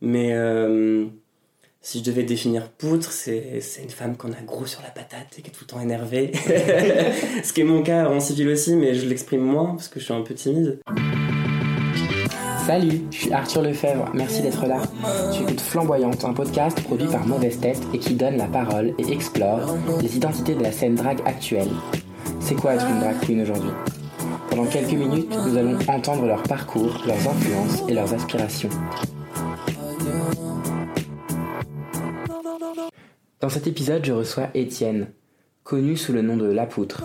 Mais euh, si je devais définir poutre, c'est une femme qu'on a gros sur la patate et qui est tout le temps énervée. Ce qui est mon cas en civil aussi, mais je l'exprime moins parce que je suis un peu timide. Salut, je suis Arthur Lefebvre, merci d'être là. Tu écoutes Flamboyante, un podcast produit par Mauvaise Tête et qui donne la parole et explore les identités de la scène drague actuelle. C'est quoi être une drag queen aujourd'hui? Pendant quelques minutes, nous allons entendre leur parcours, leurs influences et leurs aspirations. Dans cet épisode, je reçois Étienne, connu sous le nom de La Poutre.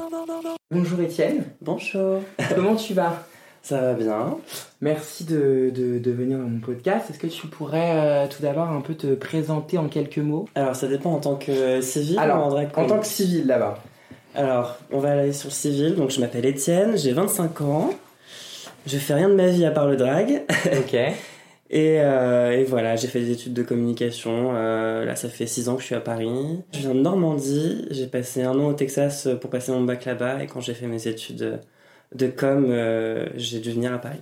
Bonjour Étienne, Bonjour. comment tu vas? Ça va bien Merci de, de- de venir dans mon podcast. Est-ce que tu pourrais euh, tout d'abord un peu te présenter en quelques mots? Alors ça dépend en tant que civil ou en en tant que civil là-bas. Alors, on va aller sur le civil. Donc, je m'appelle Étienne, j'ai 25 ans. Je fais rien de ma vie à part le drag. Ok. Et, euh, et voilà, j'ai fait des études de communication. Euh, là, ça fait 6 ans que je suis à Paris. Je viens de Normandie. J'ai passé un an au Texas pour passer mon bac là-bas. Et quand j'ai fait mes études de com, euh, j'ai dû venir à Paris.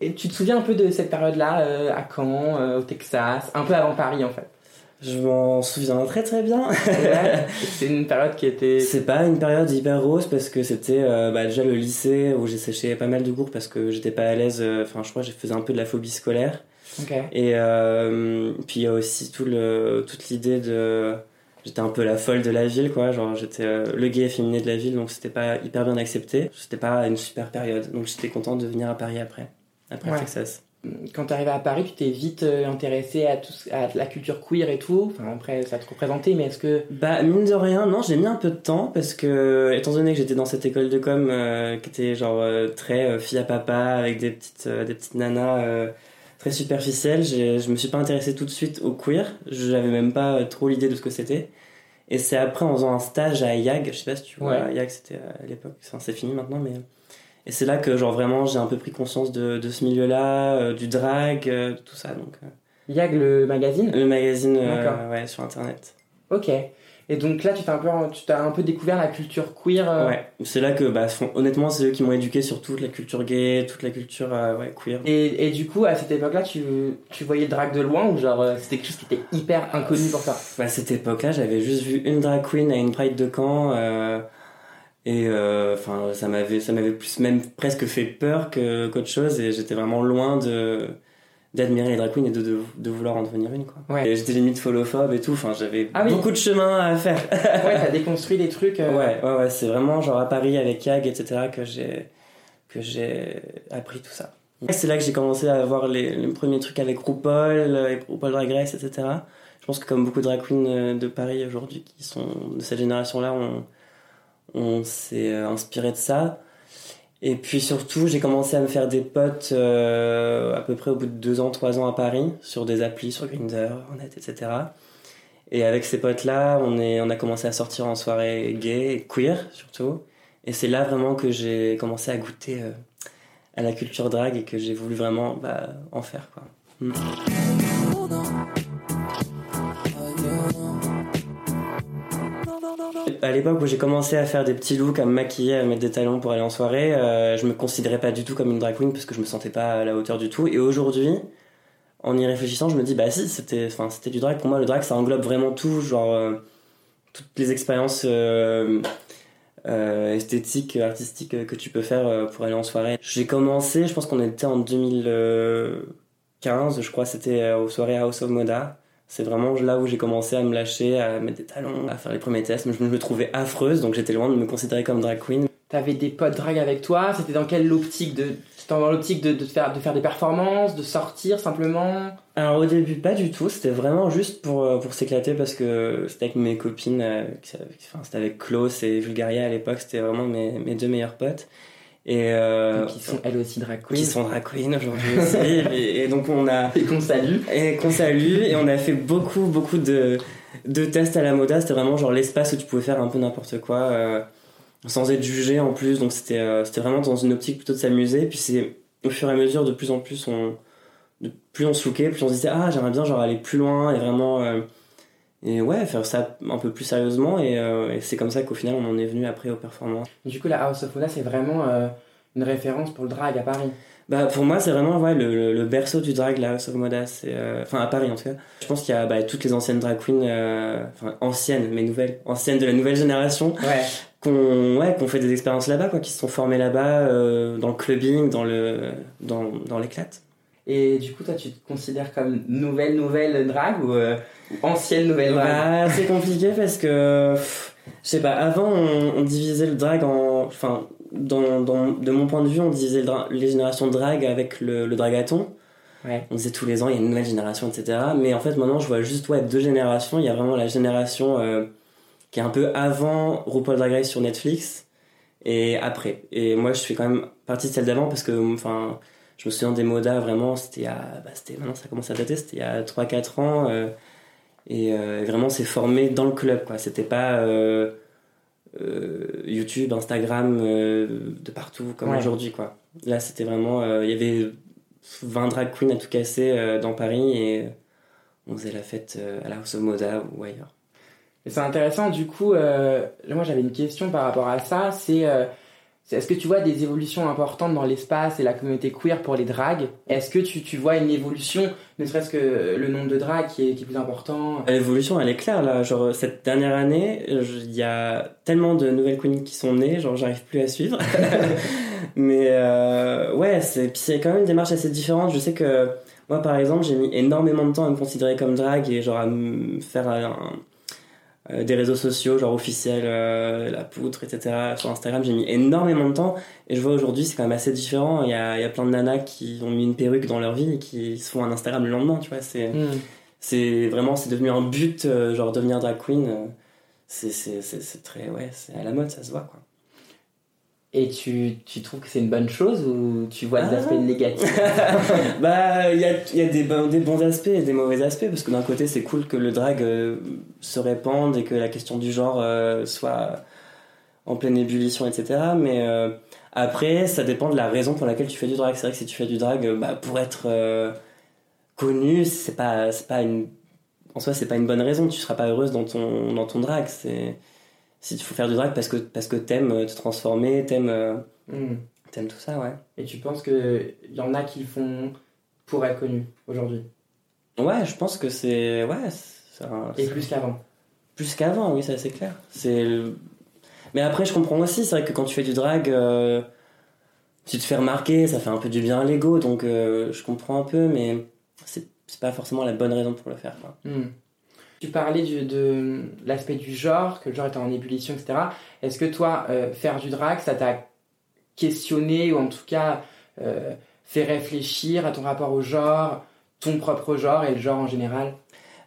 Et tu te souviens un peu de cette période-là, euh, à Caen, euh, au Texas, un peu avant Paris en fait? Je m'en souviens très très bien. Ouais. C'est une période qui était. C'est pas une période hyper rose parce que c'était euh, bah, déjà le lycée où j'ai séché pas mal de cours parce que j'étais pas à l'aise. euh, Enfin, je crois que je faisais un peu de la phobie scolaire. Et euh, puis il y a aussi tout le, toute l'idée de. J'étais un peu la folle de la ville, quoi. Genre, j'étais euh, le gay efféminé de la ville, donc c'était pas hyper bien accepté. C'était pas une super période. Donc j'étais content de venir à Paris après, après Ouais. Texas. Quand tu arrivé à Paris, tu t'es vite euh, intéressé à, tout, à la culture queer et tout. Enfin, après, ça te représentait, mais est-ce que. Bah, mine de rien, non, j'ai mis un peu de temps parce que, étant donné que j'étais dans cette école de com euh, qui était genre euh, très euh, fille à papa avec des petites, des petites nanas très superficielles, j'ai- je me suis pas intéressé tout de suite au queer. J'avais même pas euh, trop l'idée de ce que c'était. Et c'est après en faisant un stage à YAG, je sais pas si tu vois, Ouais. YAG c'était euh, à l'époque, enfin, c'est fini maintenant, mais. Et c'est là que, genre, vraiment, j'ai un peu pris conscience de, de ce milieu-là, euh, du drag, euh, tout ça, donc. euh, Yag, le magazine? Le magazine, euh, ouais, sur internet. Ok. Et donc là, tu t'as un peu, tu t'as un peu découvert la culture queer. euh, Ouais, c'est là que, bah, honnêtement, c'est eux qui m'ont éduqué sur toute la culture gay, toute la culture euh, ouais, queer. Et, et du coup, à cette époque-là, tu, tu voyais le drag de loin ou genre euh, c'était quelque chose qui était hyper inconnu pour toi? À cette époque-là, j'avais juste vu une drag queen à une Pride de Caen, euh, et euh, enfin, ça m'avait, ça m'avait plus même presque fait peur que qu'autre chose, et j'étais vraiment loin de d'admirer les drag queens et de, de, de vouloir en devenir une quoi. Ouais. Et j'étais limite follophobe et tout, enfin j'avais Ah oui. beaucoup de chemin à faire. Ouais, t'as déconstruit des trucs. euh, Ouais, ouais, ouais, c'est vraiment genre à Paris avec YAG, etc. que j'ai que j'ai appris tout ça. C'est là que j'ai commencé à voir les, les premiers trucs avec RuPaul, euh, RuPaul Drag Race, etc. Je pense que comme beaucoup de drag queens euh, de Paris aujourd'hui qui sont de cette génération-là, on, on s'est inspiré de ça. Et puis surtout, j'ai commencé à me faire des potes euh, à peu près au bout de deux ans, trois ans à Paris, sur des applis, sur Grindr, Hornet, etc. Et avec ces potes-là, on, on a commencé à sortir en soirée gay et queer surtout. Et c'est là vraiment que j'ai commencé à goûter euh, à la culture drag et que j'ai voulu vraiment bah, en faire. Quoi. Mm. À l'époque où j'ai commencé à faire des petits looks, à me maquiller, à mettre des talons pour aller en soirée, euh, je me considérais pas du tout comme une drag queen parce que je me sentais pas à la hauteur du tout. Et aujourd'hui, en y réfléchissant, je me dis bah si, c'était, enfin c'était du drag. Pour moi, le drag ça englobe vraiment tout, genre euh, toutes les expériences euh, euh, esthétiques, artistiques que tu peux faire pour aller en soirée. J'ai commencé, je pense qu'on était en 2015, je crois, c'était aux soirées House of Moda. C'est vraiment là où j'ai commencé à me lâcher, à mettre des talons, à faire les premiers tests. Mais je me trouvais affreuse, donc j'étais loin de me considérer comme drag queen. T'avais des potes drag avec toi? C'était dans quelle optique de C'était dans l'optique de, de faire de faire des performances, de sortir simplement? Alors au début pas du tout, c'était vraiment juste pour, euh, pour s'éclater parce que c'était avec mes copines, euh, enfin, c'était avec Klaus et Vulgaria à l'époque, c'était vraiment mes, mes deux meilleurs potes. Et euh, qui sont elles aussi drag queens. qui sont drag queens aujourd'hui aussi. et, et donc on a Et qu'on salue. et qu'on salue et on a fait beaucoup beaucoup de, de tests à la moda. C'était vraiment genre l'espace où tu pouvais faire un peu n'importe quoi euh, sans être jugé en plus. Donc c'était euh, c'était vraiment dans une optique plutôt de s'amuser. Puis c'est au fur et à mesure de plus en plus on de plus on se lookait, plus on se disait ah j'aimerais bien genre aller plus loin et vraiment euh, et ouais faire ça un peu plus sérieusement et, euh, et c'est comme ça qu'au final on en est venu après aux performances. Du coup, la House of Moda, c'est vraiment euh, une référence pour le drag à Paris. Bah pour moi c'est vraiment ouais, le, le, berceau du drag la House of Moda, c'est euh, enfin à Paris en tout cas. Je pense qu'il y a bah, toutes les anciennes drag queens, euh, enfin anciennes mais nouvelles, anciennes de la nouvelle génération, Ouais. qu'on ouais qu'on fait des expériences là-bas quoi, qui se sont formées là-bas euh, dans le clubbing, dans le dans dans l'éclate. Et du coup, toi, tu te considères comme nouvelle, nouvelle drague ou euh, ou ancienne nouvelle drague Bah c'est compliqué parce que je sais pas. Avant on, on divisait le drag en enfin dans, dans de mon point de vue on divisait le les générations de drag avec le, le dragathon. Ouais. on disait tous les ans il y a une nouvelle génération etc mais en fait maintenant je vois juste ouais deux générations il y a vraiment la génération euh, qui est un peu avant RuPaul Drag Race sur Netflix et après et moi je fais quand même partie de celle d'avant parce que enfin je me souviens des modas vraiment c'était a bah, maintenant ça commence à dater c'était il y a 3 4 ans euh, et euh, vraiment c'est formé dans le club quoi c'était pas euh, YouTube Instagram de partout comme Ouais. aujourd'hui quoi là c'était vraiment il y avait 20 drag queens à tout casser dans Paris et on faisait la fête à la House of Moda ou ailleurs. Et c'est intéressant, du coup, euh, moi j'avais une question par rapport à ça, c'est euh, c'est- est-ce que tu vois des évolutions importantes dans l'espace et la communauté queer pour les dragues? Est-ce que tu, tu vois une évolution, ne serait-ce que le nombre de dragues qui est, qui est plus important? L'évolution elle est claire là, genre cette dernière année, il y a tellement de nouvelles queens qui sont nées, genre j'arrive plus à suivre. Mais euh, ouais, c'est quand même une démarche assez différente. Je sais que moi par exemple, j'ai mis énormément de temps à me considérer comme drag et genre à me faire un- euh, des réseaux sociaux genre officiels, euh, la poutre, etc. Sur Instagram, j'ai mis énormément de temps et je vois aujourd'hui c'est quand même assez différent. Il y a, il y a plein de nanas qui ont mis une perruque dans leur vie et qui se font un Instagram le lendemain, tu vois. C'est c'est vraiment c'est devenu un but euh, genre devenir drag queen euh, c'est c'est c'est c'est très ouais c'est à la mode ça se voit quoi Et tu, tu trouves que c'est une bonne chose ou tu vois des Ah. aspects négatifs bah il y a y a des bons des bons aspects et des mauvais aspects parce que d'un côté c'est cool que le drag euh, se répande et que la question du genre euh, soit en pleine ébullition etc mais euh, après ça dépend de la raison pour laquelle tu fais du drag. C'est vrai que si tu fais du drag bah pour être connu c'est pas pas une en soi c'est pas une bonne raison. Tu seras pas heureuse dans ton dans ton drag. C'est si tu faut faire du drag parce que parce que t'aimes euh, te transformer t'aimes euh, Hmm. t'aimes tout ça ouais Et tu penses qu'il y en a qui le font pour être connus aujourd'hui? Ouais je pense que c'est ouais c'est un- Et plus qu'avant Plus qu'avant, oui, ça c'est clair. C'est Mais après, je comprends aussi, c'est vrai que quand tu fais du drag, euh, tu te fais remarquer, ça fait un peu du bien à l'ego, donc euh, je comprends un peu, mais c'est c'est pas forcément la bonne raison pour le faire. Quoi. Hmm. Tu parlais du- de l'aspect du genre, que le genre était en ébullition, etc. Est-ce que toi, euh, faire du drag, ça t'a questionné ou en tout cas euh, fait réfléchir à ton rapport au genre, ton propre genre et le genre en général?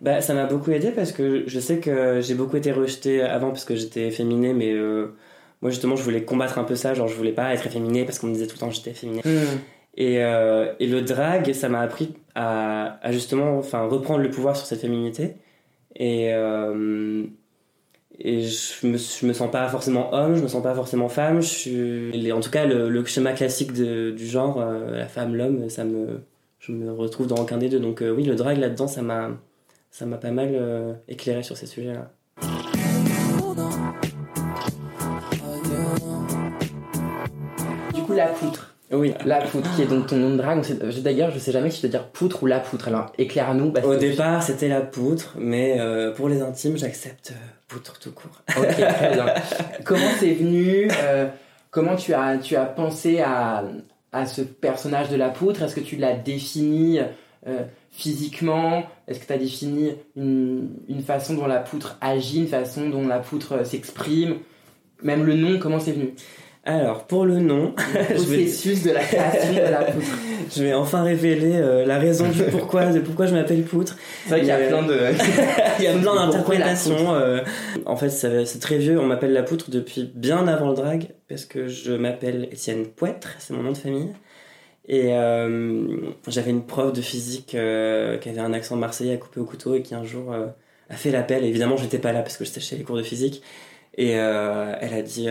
Bah, ça m'a beaucoup aidé parce que je sais que j'ai beaucoup été rejetée avant parce que j'étais efféminée, mais euh, moi justement, je voulais combattre un peu ça, genre je voulais pas être efféminée parce qu'on me disait tout le temps que j'étais efféminée. Et, euh, et le drag, ça m'a appris à, à justement enfin, reprendre le pouvoir sur cette féminité. Et, euh, et je, me, je me sens pas forcément homme, je me sens pas forcément femme. Je suis, en tout cas, le, schéma classique de- du genre, euh, la femme, l'homme, ça me, je me retrouve dans aucun des deux. Donc euh, oui, le drag là-dedans, ça m'a, ça m'a pas mal éclairé sur ces sujets-là. Du coup, la poutre. Oui. La poutre, qui est donc ton nom de drague. D'ailleurs, je sais jamais si je dois dire poutre ou la poutre. Alors, éclaire-nous. Au départ, c'était la poutre, mais euh, pour les intimes, j'accepte euh, poutre tout court. Ok, très bien. comment c'est venu euh, Comment tu as, tu as pensé à, à ce personnage de la poutre? Est-ce que tu l'as défini euh, physiquement? Est-ce que tu as défini une, une façon dont la poutre agit, une façon dont la poutre s'exprime? Même le nom, comment c'est venu? Alors, pour le nom, je vais, processus de la création de la poutre. je vais enfin révéler euh, la raison du pourquoi, de pourquoi je m'appelle poutre. C'est vrai qu'il y a Euh, plein de... Il y a plein d'interprétations. euh. En fait, c'est très vieux. On m'appelle la poutre depuis bien avant le drag, parce que je m'appelle Étienne Poitre, c'est mon nom de famille. Et euh, j'avais une prof de physique qui avait un accent marseillais à couper au couteau et qui un jour a fait l'appel. Évidemment, j'étais pas là parce que j'étais chez les cours de physique. Et elle a dit,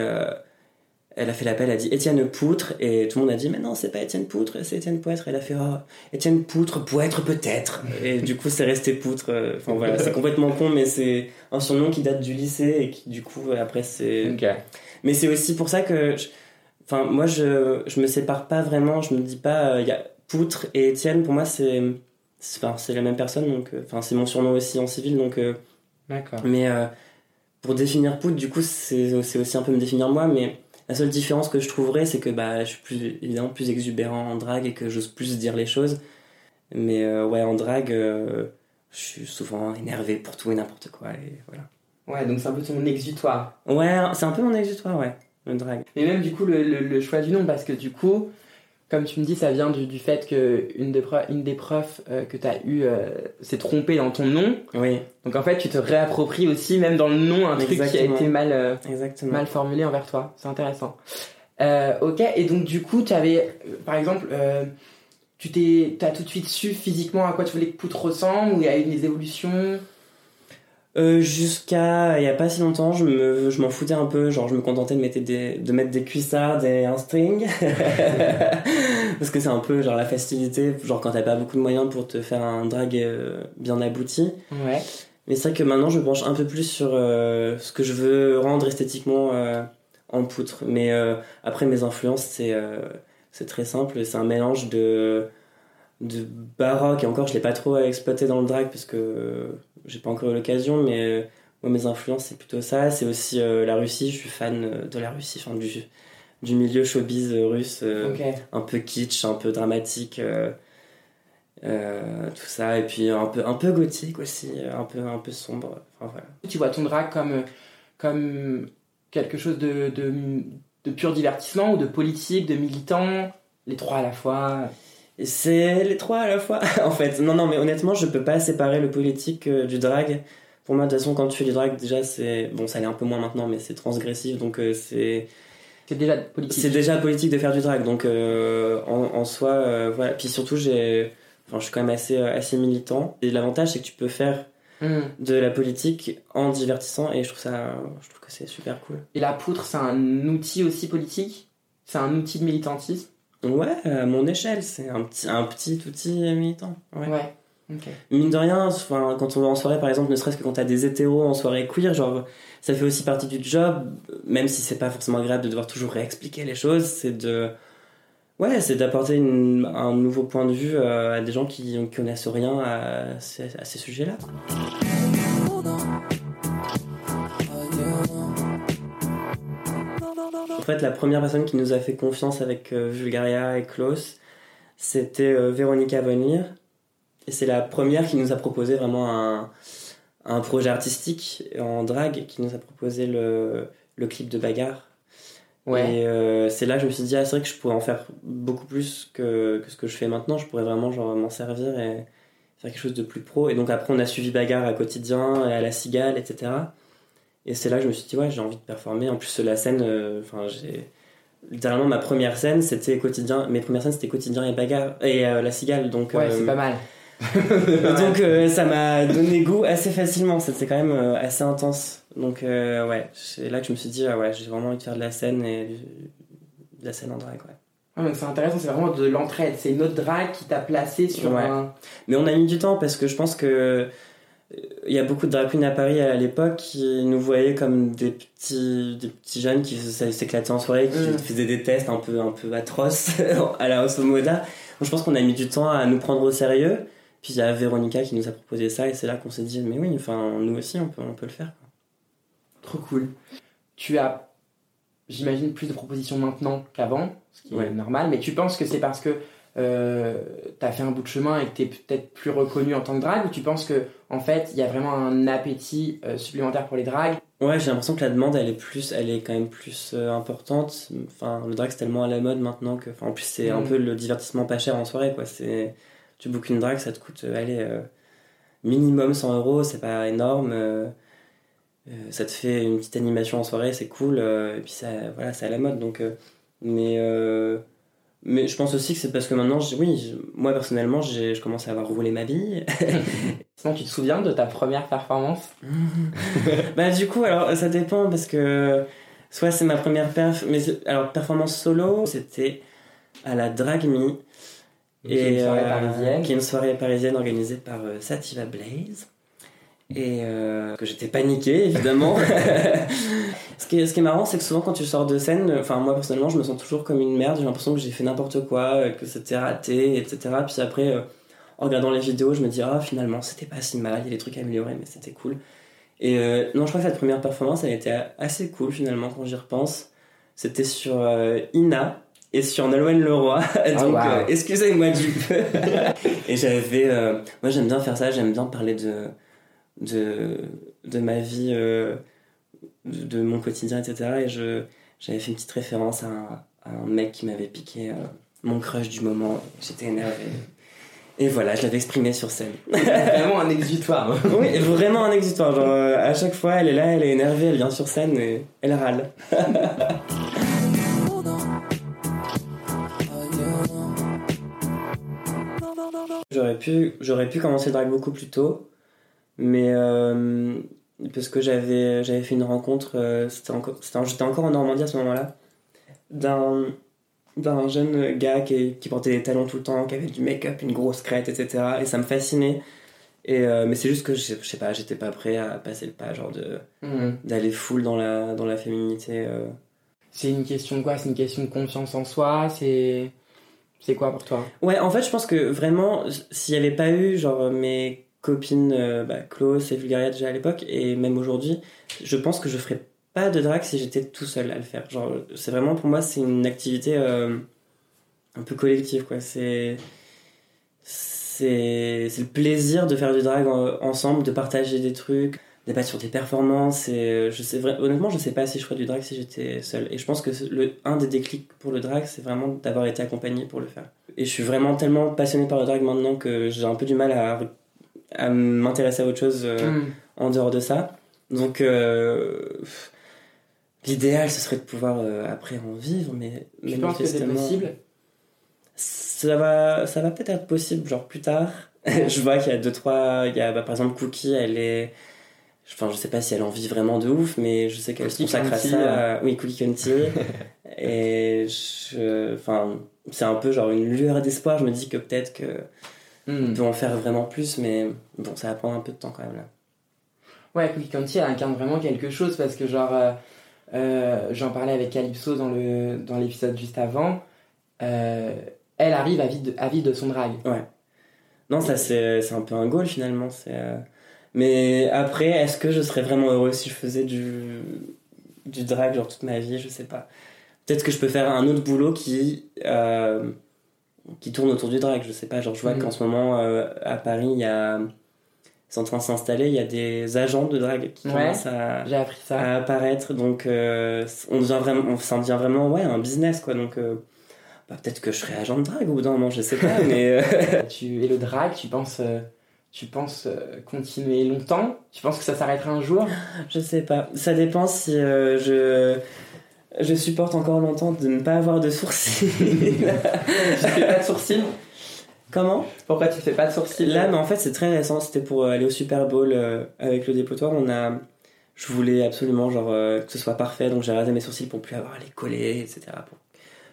elle a fait l'appel, elle a dit Étienne Poutre, et tout le monde a dit mais non, c'est pas Étienne Poutre, c'est Étienne Poitre. Elle a fait oh, Étienne Poutre, Poitre peut-être. Et du coup, c'est resté Poutre. euh, Enfin voilà, c'est complètement con, mais c'est un surnom qui date du lycée et qui du coup après c'est. Mais c'est aussi pour ça que, je- Enfin, moi, je, je me sépare pas vraiment. Je me dis pas. Il y a Poutre et Étienne, pour moi, c'est. Enfin, c'est la même personne, donc. Enfin, c'est mon surnom aussi en civil, donc. D'accord. Mais pour définir Poutre, du coup, c'est aussi un peu me définir moi, mais la seule différence que je trouverais, c'est que bah, je suis plus, évidemment plus exubérant en drague et que j'ose plus dire les choses. Mais ouais, en drague, je suis souvent énervé pour tout et n'importe quoi, et voilà. Ouais, donc c'est un peu ton exutoire. Ouais, c'est un peu mon exutoire, ouais, le drag. Mais même du coup, le, le, choix du nom, parce que du coup, comme tu me dis, ça vient du, du fait qu'une des, une des profs euh, que tu as eu euh, s'est trompée dans ton nom. Oui. Donc en fait, tu te réappropries aussi, même dans le nom, un truc qui a été mal, euh, mal formulé envers toi. C'est intéressant. ok, et donc du coup, tu avais, par exemple, tu t'es, as tout de suite su physiquement à quoi tu voulais que Poutre ressemble, ou il y a eu des évolutions? Euh, jusqu'à il y a pas si longtemps, je me je m'en foutais un peu, genre je me contentais de mettre des de mettre des cuissards et un string parce que c'est un peu genre la facilité, genre quand t'as pas beaucoup de moyens pour te faire un drag euh, bien abouti. Ouais. Mais c'est vrai que maintenant je penche un peu plus sur euh, ce que je veux rendre esthétiquement en poutre. Mais après mes influences c'est c'est très simple, c'est un mélange de de baroque et encore je l'ai pas trop exploité dans le drag parce que j'ai pas encore eu l'occasion, mais euh, moi, mes influences, c'est plutôt ça. C'est aussi euh, la Russie. Je suis fan euh, de la Russie, enfin, du, du milieu showbiz russe, un peu kitsch, un peu dramatique. tout ça et puis un peu un peu gothique aussi un peu un peu sombre enfin, voilà. tu vois ton drag comme comme quelque chose de, de, de pur divertissement ou de politique de militant les trois à la fois? C'est les trois à la fois, en fait. Non, non, mais honnêtement, je peux pas séparer le politique euh, du drag. Pour moi, de toute façon, quand tu fais du drag, déjà, c'est. Bon, ça l'est un peu moins maintenant, mais c'est transgressif, donc euh, c'est. C'est déjà politique. C'est déjà politique de faire du drag, donc euh, en, soi, voilà. Puis surtout, j'ai. Enfin, je suis quand même assez, assez militant. Et l'avantage, c'est que tu peux faire hmm. de la politique en divertissant, et je trouve ça. Je trouve que c'est super cool. Et la poutre, c'est un outil aussi politique? C'est un outil de militantisme? Ouais, à mon échelle, c'est un petit, un petit outil militant. Ouais. ouais. Mine de rien, enfin, quand on va en soirée, par exemple, ne serait-ce que quand t'as des hétéros en soirée queer, genre, ça fait aussi partie du job, même si c'est pas forcément agréable de devoir toujours réexpliquer les choses, c'est de. Ouais, c'est d'apporter un nouveau point de vue euh, à des gens qui ne connaissent rien à ces sujets-là. Fait, la première personne qui nous a fait confiance avec euh, Vulgaria et Klaus, c'était euh, Véronica Bonir. Et c'est la première qui nous a proposé vraiment un, un projet artistique en drague, qui nous a proposé le, le clip de bagarre. Ouais. Et euh, c'est là que je me suis dit, ah, c'est vrai que je pourrais en faire beaucoup plus que, que ce que je fais maintenant. Je pourrais vraiment genre, m'en servir et faire quelque chose de plus pro. Et donc après, on a suivi bagarre à quotidien, à la cigale, etc. Et c'est là que je me suis dit, ouais, j'ai envie de performer. En plus, la scène, euh, enfin, j'ai. Littéralement, ma première scène, c'était quotidien. Mes premières scènes, c'était quotidien et bagarre. Et euh, la cigale, donc. Ouais, c'est euh, pas mal. donc, ça m'a donné goût assez facilement. C'était quand même assez intense. Donc, ouais, c'est là que je me suis dit, ah ouais, j'ai vraiment envie de faire de la scène et de la scène en drag, ouais. Ah, c'est intéressant, c'est vraiment de l'entraide. C'est une autre drag qui t'a placé sur un. Mais on a mis du temps parce que je pense que il y a beaucoup de drag queens à Paris à l'époque qui nous voyaient comme des petits, des petits jeunes qui s'éclataient en soirée, qui mm. faisaient des tests un peu, un peu atroces à la Moda. Donc je pense qu'on a mis du temps à nous prendre au sérieux. Puis il y a Véronica qui nous a proposé ça et c'est là qu'on s'est dit, mais oui, enfin, nous aussi, on peut, on peut le faire. Trop cool. Tu as, j'imagine, plus de propositions maintenant qu'avant, ce qui est normal, mais tu penses que c'est parce que euh, t'as fait un bout de chemin et que t'es peut-être plus reconnu en tant que drag ou tu penses que en fait il y a vraiment un appétit euh, supplémentaire pour les drags Ouais, j'ai l'impression que la demande elle est plus, elle est quand même plus euh, importante. Enfin, le drag c'est tellement à la mode maintenant que, enfin, en plus c'est un mm. peu le divertissement pas cher en soirée quoi. C'est, tu bookes une drag, ça te coûte, allez, minimum 100 euros, c'est pas énorme. ça te fait une petite animation en soirée, c'est cool. et puis ça, voilà, c'est à la mode donc. mais mais je pense aussi que c'est parce que maintenant, oui, moi personnellement, je commence à avoir roulé ma bille. Sinon, tu te souviens de ta première performance Bah du coup, alors ça dépend parce que soit c'est ma première perf, mais alors performance solo, c'était à la Drag Me. Et, qui est une soirée euh, parisienne. Qui est une soirée parisienne organisée par euh, Sativa Blaze. Et euh, que j'étais paniqué, évidemment. ce, qui est, ce qui est marrant, c'est que souvent quand tu sors de scène, enfin moi personnellement, je me sens toujours comme une merde. J'ai l'impression que j'ai fait n'importe quoi, que c'était raté, etc. Puis après, euh, en regardant les vidéos, je me dis, ah finalement, c'était pas si mal, il y a des trucs à améliorer, mais c'était cool. Et euh, non, je crois que cette première performance, elle était assez cool finalement quand j'y repense. C'était sur Ina, et sur Nolwenn Leroy. Donc, wow. excusez-moi du peu. et j'avais. moi, j'aime bien faire ça, j'aime bien parler de, de, de ma vie, euh, de, de, mon quotidien, etc. Et je, j'avais fait une petite référence à un, à un mec qui m'avait piqué euh, mon crush du moment. J'étais énervé. Et voilà, je l'avais exprimé sur scène. vraiment un exutoire. oui, vraiment un exutoire. Genre, euh, à chaque fois, elle est là, elle est énervée, elle vient sur scène et elle râle. j'aurais pu, j'aurais pu commencer le drag beaucoup plus tôt. Mais euh, parce que j'avais j'avais fait une rencontre, euh, c'était encore, j'étais encore en Normandie à ce moment-là, d'un d'un jeune gars qui, qui, portait des talons tout le temps, qui avait du make-up, une grosse crête, etc. Et ça me fascinait. Et euh, mais c'est juste que je, je sais pas, j'étais pas prêt à passer le pas, genre de Mhm. d'aller full dans la dans la féminité. euh. C'est une question de quoi? C'est une question de confiance en soi? C'est c'est quoi pour toi? Ouais, en fait, je pense que vraiment, s'il y avait pas eu genre mes copines euh, bah, Klaus et Vulgaria déjà à l'époque et même aujourd'hui, je pense que je ferais pas de drag si j'étais tout seul à le faire. Genre, c'est vraiment pour moi, c'est une activité euh, un peu collective, quoi. C'est c'est le plaisir de faire du drag en- ensemble, de partager des trucs, débattre sur des performances. Et je sais honnêtement, je sais pas si je ferais du drag si j'étais seul. Et je pense que le un des déclics pour le drag, c'est vraiment d'avoir été accompagné pour le faire. Et je suis vraiment tellement passionné par le drag maintenant que j'ai un peu du mal à à m'intéresser à autre chose euh, Mhm. en dehors de ça. Donc, euh, l'idéal, ce serait de pouvoir euh, après en vivre, mais Tu penses que c'est possible? ça va, ça va peut-être être possible, genre plus tard. je vois qu'il y a deux, trois. Il y a, bah, par exemple, Cookie, elle est. Enfin, je sais pas si elle en vit vraiment de ouf, mais je sais qu'elle se consacre à ça. euh. Oui, Cookie Conti. et je. Enfin, c'est un peu genre une lueur d'espoir. Je me dis que peut-être que. Mhm. On peut en faire vraiment plus, mais bon, ça va prendre un peu de temps quand même là. Ouais, Cookie Conti, elle incarne vraiment quelque chose parce que, genre, euh, euh, j'en parlais avec Calypso dans le dans l'épisode juste avant. euh, elle arrive à vivre de, à vivre de son drag. Non, ça c'est un peu un goal finalement. Mais après, est-ce que je serais vraiment heureux si je faisais du, du drag genre toute ma vie? Je sais pas. Peut-être que je peux faire un autre boulot qui, qui tourne autour du drag, je sais pas. Genre, je vois Mhm. qu'en ce moment euh, à Paris, il y a. C'est en train de s'installer, il y a des agents de drag qui Ouais. commencent à, ça. apparaître. Donc, euh, on devient vraiment, on, ça devient vraiment ouais, un business quoi. Donc, euh, bah, peut-être que je serai agent de drag au bout d'un moment, je sais pas, mais. euh, Tu, et le drag, tu penses, tu penses continuer longtemps? Tu penses que ça s'arrêtera un jour? Je sais pas. Ça dépend si euh, je je supporte encore longtemps de ne pas avoir de sourcils. Tu fais pas de sourcils? Comment? Pourquoi tu fais pas de sourcils? Là, mais en fait, c'est très récent. C'était pour euh, aller au Super Bowl euh, avec le dépotoir. On a, je voulais absolument genre euh, que ce soit parfait, donc j'ai rasé mes sourcils pour plus avoir à les coller, etc. Pour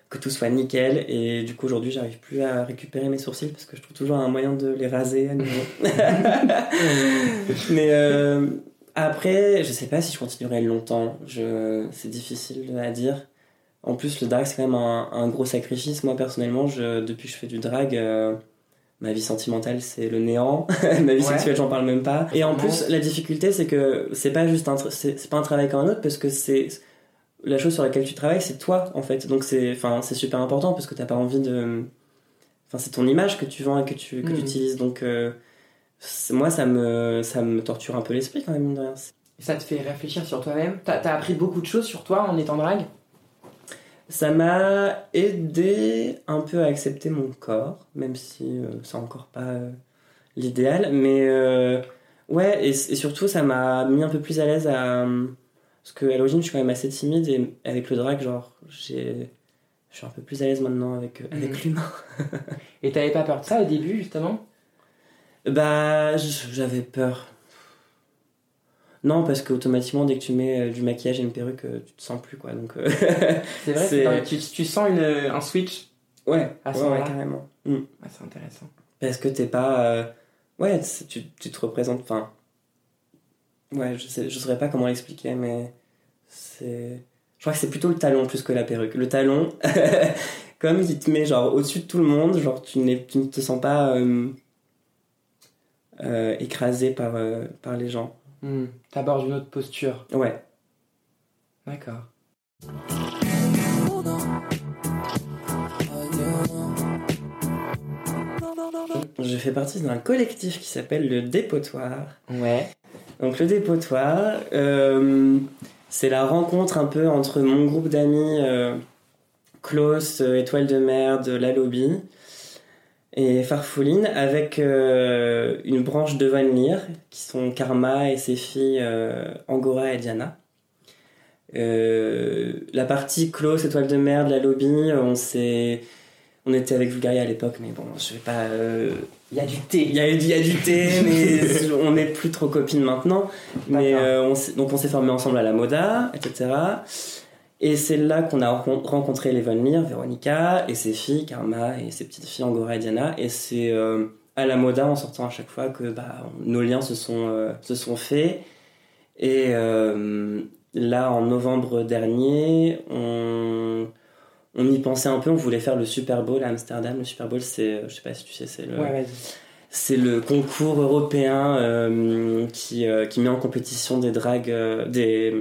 que tout soit nickel. Et du coup, aujourd'hui, j'arrive plus à récupérer mes sourcils parce que je trouve toujours un moyen de les raser à nouveau. mais euh, après, je sais pas si je continuerai longtemps. Je, c'est difficile à dire. En plus, le drag, c'est quand même un, un gros sacrifice. Moi, personnellement, je, depuis que je fais du drag, euh, ma vie sentimentale, c'est le néant. ma vie Ouais. sexuelle, j'en parle même pas. Et en Ouais. plus, la difficulté, c'est que c'est pas juste un, c'est, pas un travail comme un autre, parce que c'est la chose sur laquelle tu travailles, c'est toi, en fait. Donc, c'est, enfin, c'est super important parce que t'as pas envie de. Enfin, c'est ton image que tu vends et que tu, que Mhm. utilises. Donc, euh, moi, ça me, ça me torture un peu l'esprit quand même, mine de rien. Ça te fait réfléchir sur toi-même T'as as appris beaucoup de choses sur toi en étant drag Ça m'a aidé un peu à accepter mon corps, même si euh, c'est encore pas euh, l'idéal. Mais euh, ouais, et, et surtout, ça m'a mis un peu plus à l'aise à. Parce qu'à l'origine, je suis quand même assez timide et avec le drag, genre, j'ai. Je suis un peu plus à l'aise maintenant avec, avec Mhm. l'humain. Et t'avais pas peur de ça au début, justement? Bah, j'avais peur. Non, parce qu'automatiquement, dès que tu mets euh, du maquillage et une perruque, euh, tu te sens plus, quoi. Donc, euh, C'est vrai, C'est- tu, tu sens une, un switch ouais, À ce ouais, carrément. Mm. Ah, C'est intéressant. Parce que t'es pas. euh, Ouais, tu, tu te représentes. Enfin. Ouais, je sais, je saurais pas comment l'expliquer, mais c'est. Je crois que c'est plutôt le talon plus que la perruque. Le talon, comme il te met genre au-dessus de tout le monde, genre tu, n'es, tu ne te sens pas euh, euh, écrasé par, euh, par les gens. Hmm. T'abordes une autre posture. Ouais. D'accord. Je fais partie d'un collectif qui s'appelle le Dépotoir. Ouais. Donc le Dépotoir, euh, c'est la rencontre un peu entre mon groupe d'amis Klaus, Étoile de Merde, La Lobby et Farfouline avec euh, une branche de Van Leer qui sont Karma et ses filles euh, Angora et Diana. Euh, la partie Klaus, Étoile de Merde, La Lobby, on s'est... On était avec Vulgaria à l'époque, mais bon, je vais pas... Il y a du thé. il y y a du thé, mais on n'est plus trop copines maintenant. Mais on donc on s'est formés ensemble à la Moda, etc. Et c'est là qu'on a ren- rencontré les Van Leer, Véronica et ses filles, Karma et ses petites filles Angora et Diana. Et c'est euh, à la Moda en sortant à chaque fois que bah, nos liens se sont, euh, se sont faits. Et euh, là, en novembre dernier, on, on y pensait un peu. On voulait faire le Super Bowl à Amsterdam. Le Super Bowl, c'est, je sais pas si tu sais, c'est le, Ouais, c'est le concours européen qui, qui met en compétition des drags, euh, des,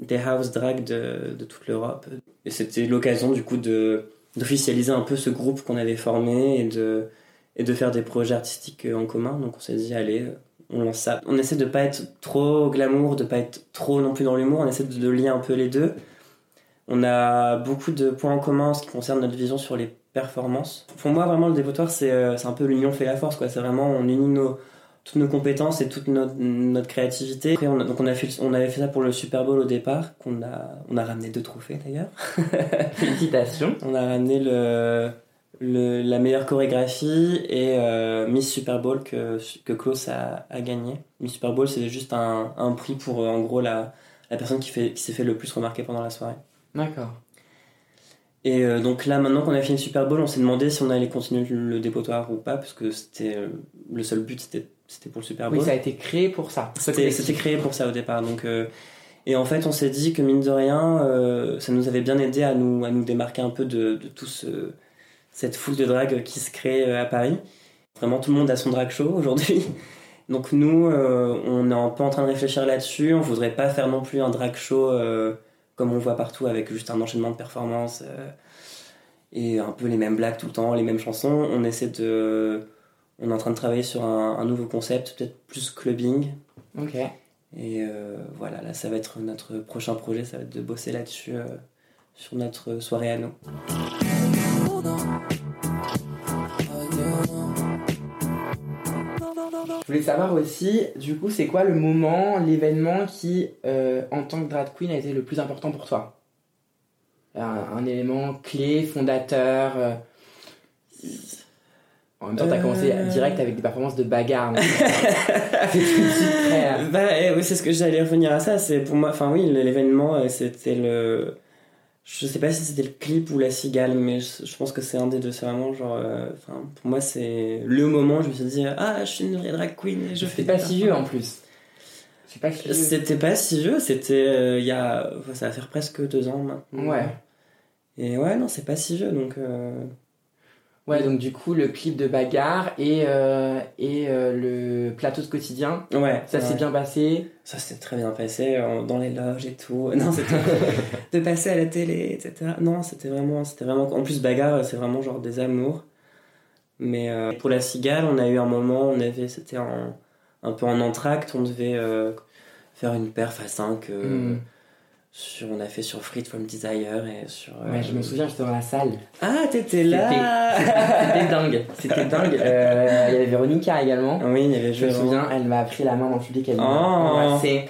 des house drags de, toute l'Europe. Et c'était l'occasion du coup d'officialiser un peu ce groupe qu'on avait formé et de, et de faire des projets artistiques euh, en commun. Donc on s'est dit, allez, euh, on lance ça. On essaie de pas être trop glamour, de pas être trop non plus dans l'humour, on essaie de, lier un peu les deux. On a beaucoup de points en commun en ce qui concerne notre vision sur les performances. Pour moi, vraiment, le dépotoir, c'est euh, c'est un peu l'union fait la force. C'est vraiment, on unit nos, toutes nos compétences et toute notre, notre créativité. Après, on a- donc on, a fait, on avait fait ça pour le Super Bowl au départ, qu'on a, on a ramené deux trophées d'ailleurs. Félicitations. On a ramené le, le- la meilleure chorégraphie et euh, Miss Super Bowl que, que Klaus a, a gagné. Miss Super Bowl, c'est juste un, un prix pour, euh, en gros, la, la personne qui, fait, qui s'est fait le plus remarquer pendant la soirée. D'accord. Et euh, donc là, maintenant qu'on a fini le Super Bowl, on s'est demandé si on allait continuer le dépotoir ou pas, parce que c'était euh, le seul but, c'était c'était pour le Super Bowl. Oui, ça a été créé pour ça. C'était créé pour ça au départ. Donc, euh, et en fait, on s'est dit que mine de rien, euh, ça nous avait bien aidé à nous, à nous démarquer un peu de, de tout ce, cette foule de drag qui se crée euh, à Paris. Vraiment, tout le monde a son drag show aujourd'hui. Donc nous, euh, on est un peu en train de réfléchir là-dessus. On voudrait pas faire non plus un drag show comme on voit partout avec juste un enchaînement de performances et un peu les mêmes blagues tout le temps, les mêmes chansons. On essaie de, on est en train de travailler sur un, un nouveau concept, peut-être plus clubbing. Ok. Et euh, voilà, là, ça va être notre prochain projet, ça va être de bosser là-dessus euh, sur notre soirée à nous. Je voulais savoir aussi, du coup, c'est quoi le moment, l'événement qui, euh, en tant que drag queen, a été le plus important pour toi? Un, un élément clé, fondateur. euh, En même temps, t'as Euh. commencé direct avec des performances de bagarre. C'est tout euh, Bah, eh, oui, c'est ce que j'allais revenir à ça. C'est pour moi, enfin oui, l'événement, euh, c'était le. Je sais pas si c'était le clip ou la cigale, mais je, pense que c'est un des deux. C'est vraiment genre. euh, Enfin, pour moi, c'est le moment où je me suis dit Ah, je suis une vraie drag queen et je fais pas si vieux en plus. C'était pas si vieux, c'était euh, il y a. enfin, ça va faire presque deux ans maintenant. Ouais. Et ouais, non, c'est pas si vieux donc. euh, Ouais, donc du coup, le clip de bagarre et, euh, et euh, le plateau de quotidien, Ouais, ça s'est bien passé. Ça s'est très bien passé euh, dans les loges et tout. Non, c'était de passer à la télé, etc. Non, c'était vraiment, c'était vraiment. En plus, bagarre, c'est vraiment genre des amours. Mais euh, pour la cigale, on a eu un moment, on avait, c'était en, un peu en entracte, on devait faire une perf à 5. Hmm. Sur, on a fait sur Free from Desire et sur. euh, Ouais, je me souviens, j'étais dans la salle. Ah, t'étais là C'était dingue. C'était dingue. Euh, Il y avait Véronica également. Oui, il y avait Je me souviens, elle m'a pris la main dans le public, elle m'a Oh. embrassé.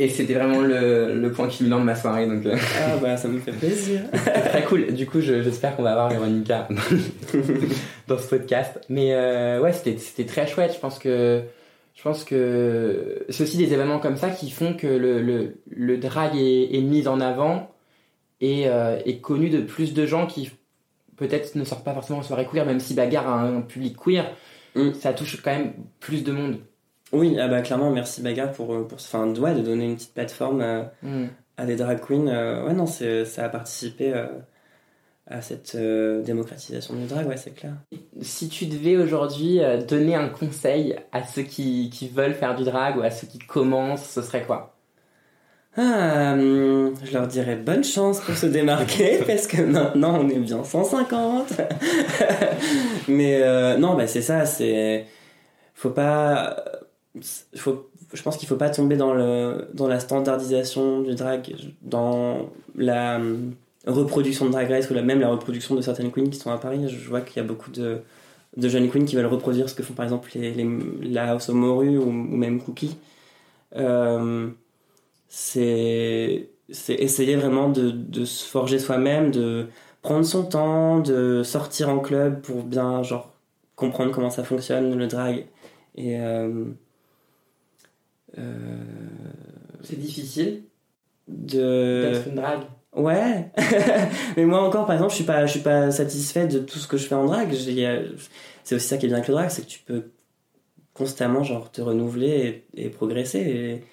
Et c'était vraiment le, le point culminant de ma soirée, donc euh, Ah, bah, ça me fait plaisir. c'était très cool. Du coup, je- j'espère qu'on va avoir Véronica dans ce podcast. Mais euh, ouais, c'était c'était très chouette. Je pense que je pense que c'est aussi des événements comme ça qui font que le, le, le drag est, est mis en avant et euh, est connu de plus de gens qui peut-être ne sortent pas forcément en soirée queer, même si Bagarre a un public queer, Mm. ça touche quand même plus de monde. Oui, ah bah clairement, merci Baga pour, pour enfin, ouais, de donner une petite plateforme à, à des drag queens. Euh, ouais, non, ça a participé euh, à cette euh, démocratisation du drag, ouais, c'est clair. Si tu devais aujourd'hui euh, donner un conseil à ceux qui, qui veulent faire du drag ou à ceux qui commencent, ce serait quoi? Ah, hum, je leur dirais bonne chance pour se démarquer parce que maintenant on est bien 150. Mais euh, non, bah c'est ça, c'est faut pas faut je pense qu'il faut pas tomber dans le dans la standardisation du drag dans la hum, reproduction de Drag Race ou la, même la reproduction de certaines queens qui sont à Paris. Je vois qu'il y a beaucoup de de jeunes queens qui veulent reproduire ce que font par exemple les, les- la House of Moru ou, ou même Cookie. Euh, c'est essayer vraiment de, de se forger soi-même, de prendre son temps, de sortir en club pour bien genre comprendre comment ça fonctionne le drag et euh, euh, C'est difficile de d'être une drag. Ouais. Mais moi encore par exemple je suis pas je suis pas satisfait de tout ce que je fais en drag euh, c'est aussi ça qui est bien avec le drag c'est que tu peux constamment genre te renouveler et, et progresser. Et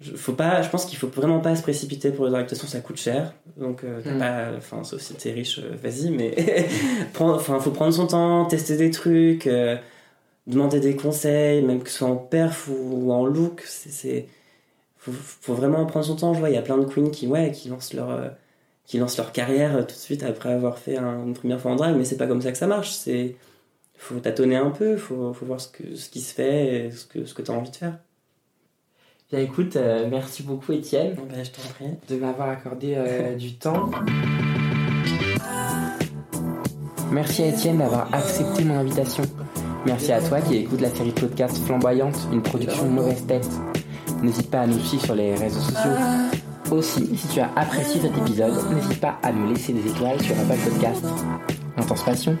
je, faut pas je pense qu'il faut vraiment pas se précipiter pour le drag de toute façon ça coûte cher. Donc euh, t'as Mm. pas enfin sauf si t'es riche euh, vas-y mais enfin faut prendre son temps tester des trucs euh, demander des conseils même que ce soit en perf ou, ou en look c'est faut, faut vraiment prendre son temps je vois il y a plein de queens qui ouais qui lancent leur euh, qui lancent leur carrière euh, tout de suite après avoir fait un- une première fois en drag mais c'est pas comme ça que ça marche c'est faut tâtonner un peu faut, faut voir ce que ce qui se fait et ce que ce que t'as envie de faire Bien écoute, euh, merci beaucoup Étienne ben, je t'en prie de m'avoir accordé du temps. Merci à Étienne d'avoir accepté mon invitation. Merci à toi qui écoute la série de podcast Flamboyante, une production mauvaise tête. N'hésite pas à nous suivre sur les réseaux sociaux. Aussi, si tu as apprécié cet épisode, n'hésite pas à nous laisser des étoiles sur Apple Podcast. Intense passion.